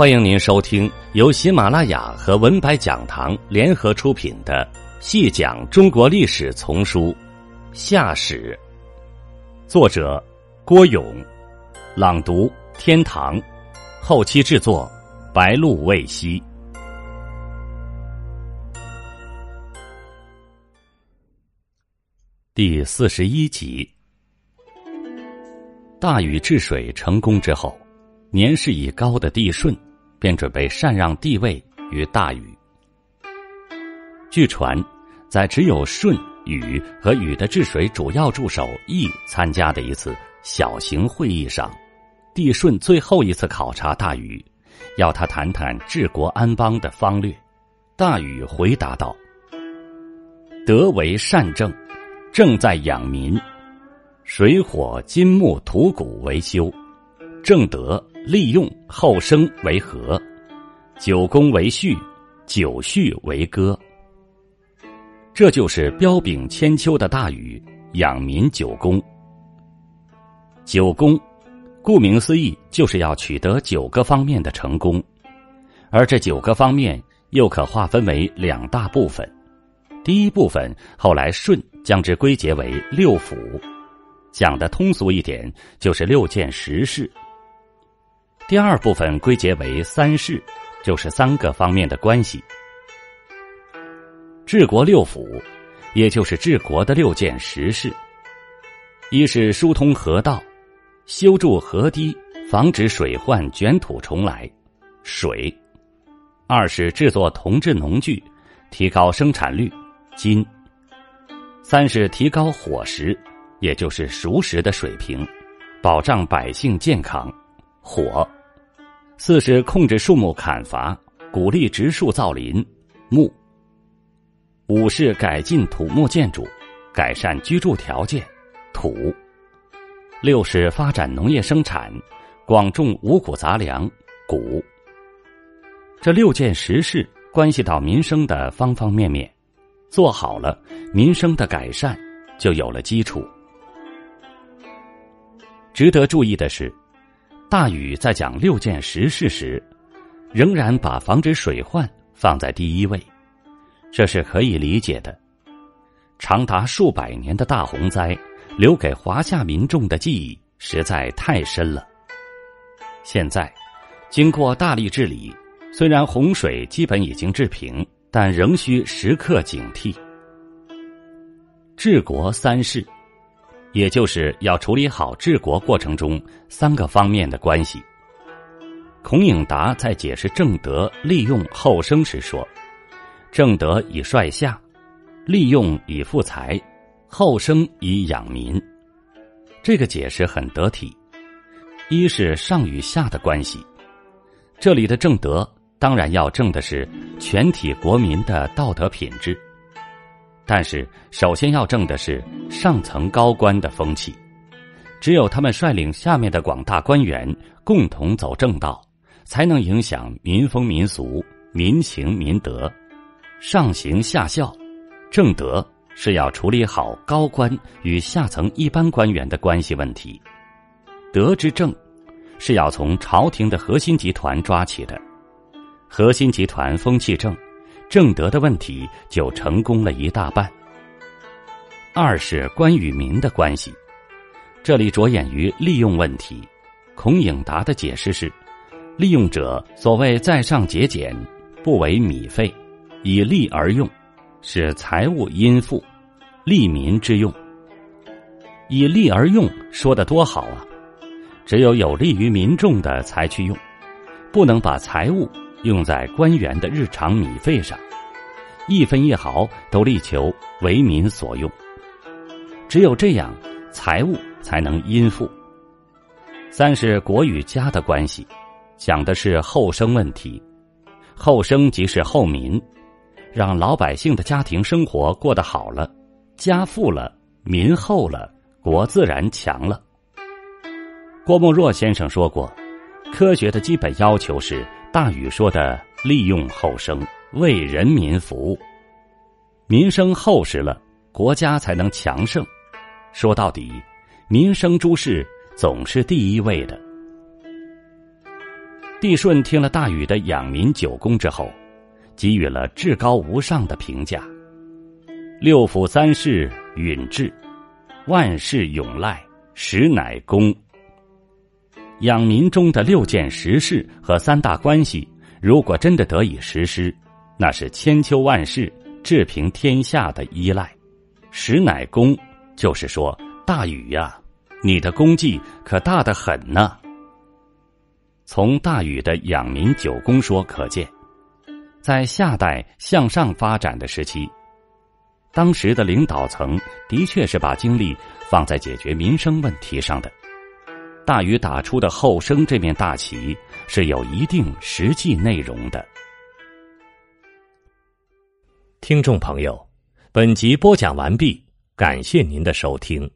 欢迎您收听由喜马拉雅和文白讲堂联合出品的《细讲中国历史丛书·夏史》，作者郭勇，朗读天堂，后期制作白露未晞。第四十一集，大禹治水成功之后，年事已高的帝舜便准备禅让帝位于大禹。据传，在只有舜、禹和禹的治水主要助手羿参加的一次小型会议上，帝舜最后一次考察大禹，要他谈谈治国安邦的方略。大禹回答道：“德为善政。”正在养民，水火金木土谷为修，正德利用后生为和，九公为序，九序为歌。这就是彪炳千秋的大禹养民九公。九公，顾名思义，就是要取得九个方面的成功，而这九个方面又可划分为两大部分。第一部分后来舜将之归结为六辅，讲的通俗一点就是六件实事。第二部分归结为三事，就是三个方面的关系。治国六府，也就是治国的六件实事：一是疏通河道，修筑河堤，防止水患卷土重来，水；二是制作铜制农具，提高生产率。金，三是提高伙食，也就是熟食的水平，保障百姓健康。火，四是控制树木砍伐，鼓励植树造林。木，五是改进土木建筑，改善居住条件。土，六是发展农业生产，广种五谷杂粮。谷，这六件实事关系到民生的方方面面。做好了，民生的改善就有了基础。值得注意的是，大禹在讲六件实事时，仍然把防止水患放在第一位，这是可以理解的。长达数百年的大洪灾，留给华夏民众的记忆实在太深了。现在，经过大力治理，虽然洪水基本已经治平。但仍需时刻警惕。治国三事，也就是要处理好治国过程中三个方面的关系。孔颖达在解释正德利用后生时说：“正德以率下，利用以富财，后生以养民。”这个解释很得体。一是上与下的关系，这里的正德。当然要正的是全体国民的道德品质，但是首先要正的是上层高官的风气。只有他们率领下面的广大官员共同走正道，才能影响民风民俗、民情民德。上行下效，正德是要处理好高官与下层一般官员的关系问题。德之正，是要从朝廷的核心集团抓起的。核心集团风气正，正德的问题就成功了一大半。二是官与民的关系，这里着眼于利用问题。孔颖达的解释是：利用者所谓在上节俭，不为米费，以利而用，使财物殷富，利民之用。以利而用，说的多好啊！只有有利于民众的才去用，不能把财物。用在官员的日常米费上，一分一毫都力求为民所用。只有这样，财物才能殷富。三是国与家的关系，讲的是后生问题。后生即是后民，让老百姓的家庭生活过得好了，家富了，民厚了，国自然强了。郭沫若先生说过，科学的基本要求是。大禹说的“利用后生，为人民服务”，民生厚实了，国家才能强盛。说到底，民生诸事总是第一位的。帝舜听了大禹的养民九功之后，给予了至高无上的评价：六府三世允治，万事永赖，实乃公。养民中的六件实事和三大关系，如果真的得以实施，那是千秋万世、治平天下的依赖。实乃功，就是说大禹呀，你的功绩可大得很呢。从大禹的养民九功说可见，在夏代向上发展的时期，当时的领导层的确是把精力放在解决民生问题上的。大禹打出的后生这面大旗是有一定实际内容的。听众朋友，本集播讲完毕，感谢您的收听。